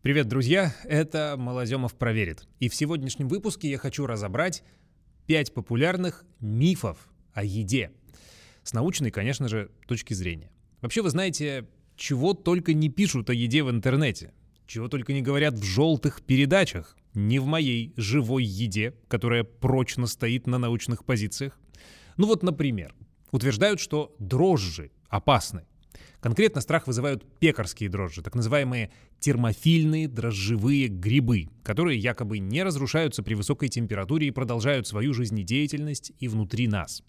Привет, друзья! Это Малоземов проверит. И в сегодняшнем выпуске я хочу разобрать 5 популярных мифов о еде. С научной, конечно же, точки зрения. Вообще, вы знаете, чего только не пишут о еде в интернете. Чего только не говорят в желтых передачах. Не в моей живой еде, которая прочно стоит на научных позициях. Ну вот, например, утверждают, что дрожжи опасны. Конкретно страх вызывают пекарские дрожжи, так называемые термофильные дрожжевые грибы, которые якобы не разрушаются при высокой температуре и продолжают свою жизнедеятельность и внутри нас.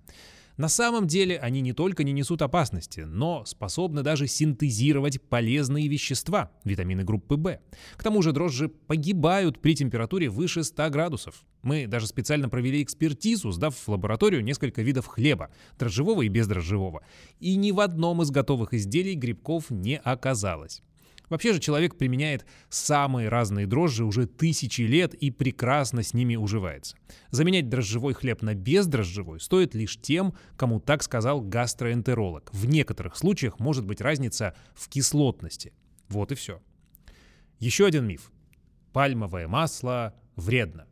На самом деле они не только не несут опасности, но способны даже синтезировать полезные вещества, витамины группы В. К тому же дрожжи погибают при температуре выше 100 градусов. Мы даже специально провели экспертизу, сдав в лабораторию несколько видов хлеба, дрожжевого и бездрожжевого. И ни в одном из готовых изделий грибков не оказалось. Вообще же человек применяет самые разные дрожжи уже тысячи лет и прекрасно с ними уживается. Заменять дрожжевой хлеб на бездрожжевой стоит лишь тем, кому так сказал гастроэнтеролог. В некоторых случаях может быть разница в кислотности. Вот и все. Еще один миф. Пальмовое масло вредно.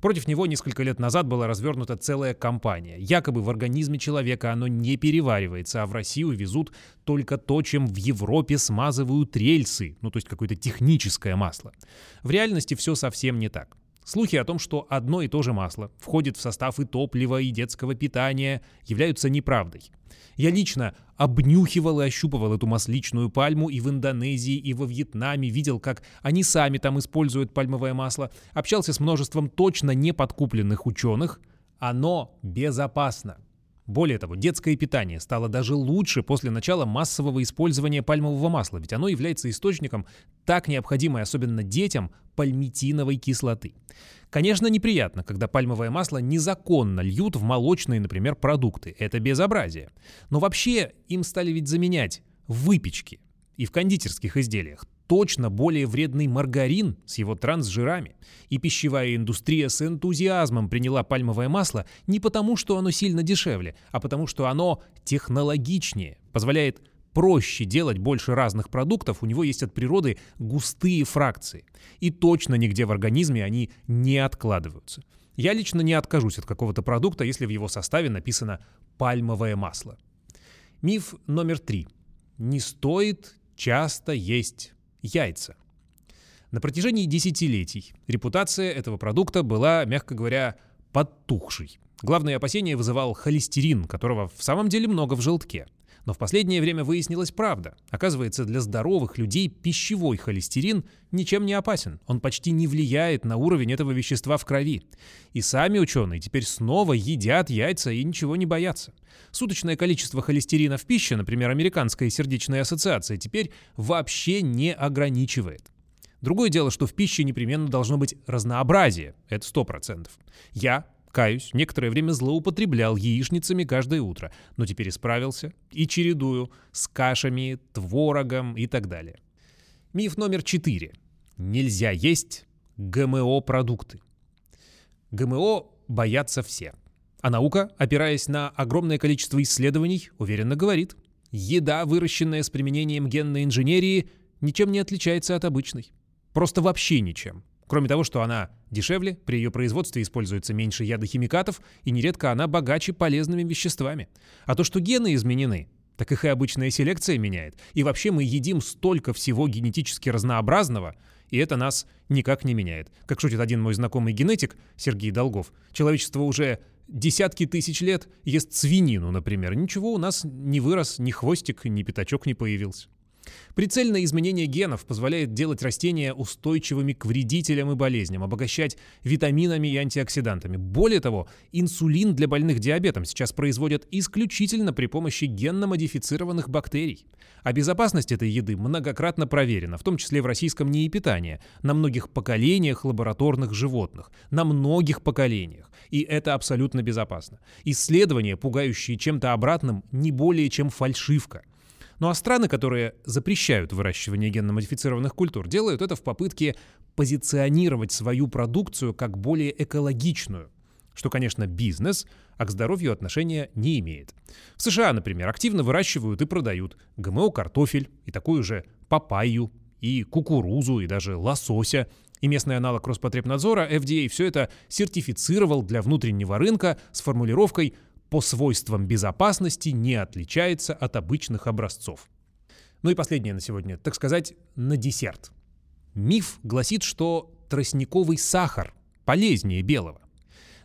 Против него несколько лет назад была развернута целая кампания. Якобы в организме человека оно не переваривается, а в Россию везут только то, чем в Европе смазывают рельсы, ну то есть какое-то техническое масло. В реальности все совсем не так. Слухи о том, что одно и то же масло входит в состав и топлива, и детского питания, являются неправдой. Я лично обнюхивал и ощупывал эту масличную пальму и в Индонезии, и во Вьетнаме, видел, как они сами там используют пальмовое масло, общался с множеством точно неподкупленных ученых. Оно безопасно. Более того, детское питание стало даже лучше после начала массового использования пальмового масла, ведь оно является источником так необходимой, особенно детям, пальмитиновой кислоты. Конечно, неприятно, когда пальмовое масло незаконно льют в молочные, например, продукты. Это безобразие. Но вообще им стали ведь заменять в выпечке и в кондитерских изделиях точно более вредный маргарин с его трансжирами. И пищевая индустрия с энтузиазмом приняла пальмовое масло не потому, что оно сильно дешевле, а потому, что оно технологичнее, позволяет проще делать больше разных продуктов, у него есть от природы густые фракции. И точно нигде в организме они не откладываются. Я лично не откажусь от какого-то продукта, если в его составе написано «пальмовое масло». Миф номер три. Не стоит часто есть яйца. На протяжении десятилетий репутация этого продукта была, мягко говоря, подтухшей. Главное опасение вызывал холестерин, которого в самом деле много в желтке. Но в последнее время выяснилась правда. Оказывается, для здоровых людей пищевой холестерин ничем не опасен. Он почти не влияет на уровень этого вещества в крови. И сами ученые теперь снова едят яйца и ничего не боятся. Суточное количество холестерина в пище, например, Американская сердечная ассоциация, теперь вообще не ограничивает. Другое дело, что в пище непременно должно быть разнообразие. Это 100%. Я Каюсь, некоторое время злоупотреблял яичницами каждое утро, но теперь исправился и чередую с кашами, творогом и так далее. Миф номер четыре. Нельзя есть ГМО-продукты. ГМО боятся все. А наука, опираясь на огромное количество исследований, уверенно говорит, еда, выращенная с применением генной инженерии, ничем не отличается от обычной. Просто вообще ничем. Кроме того, что она дешевле, при ее производстве используется меньше ядохимикатов, и нередко она богаче полезными веществами. А то, что гены изменены, так их и обычная селекция меняет. И вообще мы едим столько всего генетически разнообразного, и это нас никак не меняет. Как шутит один мой знакомый генетик, Сергей Долгов, человечество уже десятки тысяч лет ест свинину, например. Ничего у нас не вырос, ни хвостик, ни пятачок не появился. Прицельное изменение генов позволяет делать растения устойчивыми к вредителям и болезням, обогащать витаминами и антиоксидантами. Более того, инсулин для больных диабетом сейчас производят исключительно при помощи генно-модифицированных бактерий. А безопасность этой еды многократно проверена, в том числе в российском НИИ питания, на многих поколениях лабораторных животных, на многих поколениях. И это абсолютно безопасно. Исследования, пугающие чем-то обратным, не более чем фальшивка – ну а страны, которые запрещают выращивание генно-модифицированных культур, делают это в попытке позиционировать свою продукцию как более экологичную, что, конечно, бизнес, а к здоровью отношения не имеет. В США, например, активно выращивают и продают ГМО-картофель и такую же папайю, и кукурузу, и даже лосося. И местный аналог Роспотребнадзора FDA все это сертифицировал для внутреннего рынка с формулировкой «по свойствам безопасности не отличается от обычных образцов». Ну и последнее на сегодня, так сказать, на десерт. Миф гласит, что тростниковый сахар полезнее белого.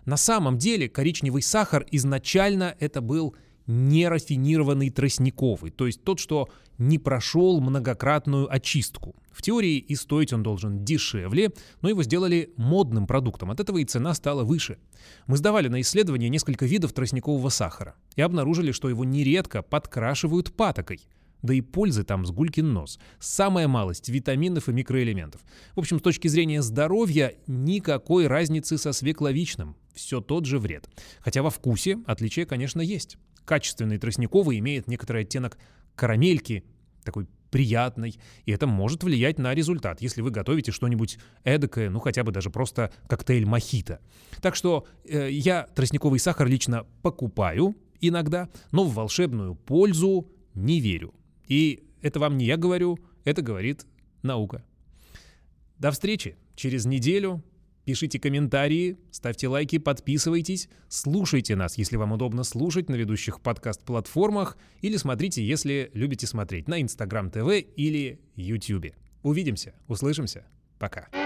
На самом деле коричневый сахар изначально это был нерафинированный тростниковый, то есть тот, что не прошел многократную очистку. В теории и стоить он должен дешевле, но его сделали модным продуктом, от этого и цена стала выше. Мы сдавали на исследование несколько видов тростникового сахара и обнаружили, что его нередко подкрашивают патокой – да и пользы там с нос. Самая малость витаминов и микроэлементов. В общем, с точки зрения здоровья никакой разницы со свекловичным. Все тот же вред. Хотя во вкусе отличие, конечно, есть. Качественный тростниковый имеет некоторый оттенок карамельки, такой приятной, и это может влиять на результат, если вы готовите что-нибудь эдакое, ну хотя бы даже просто коктейль мохито. Так что э, я тростниковый сахар лично покупаю иногда, но в волшебную пользу не верю. И это вам не я говорю, это говорит наука. До встречи через неделю. Пишите комментарии, ставьте лайки, подписывайтесь, слушайте нас, если вам удобно слушать на ведущих подкаст-платформах, или смотрите, если любите смотреть на Instagram TV или YouTube. Увидимся, услышимся. Пока.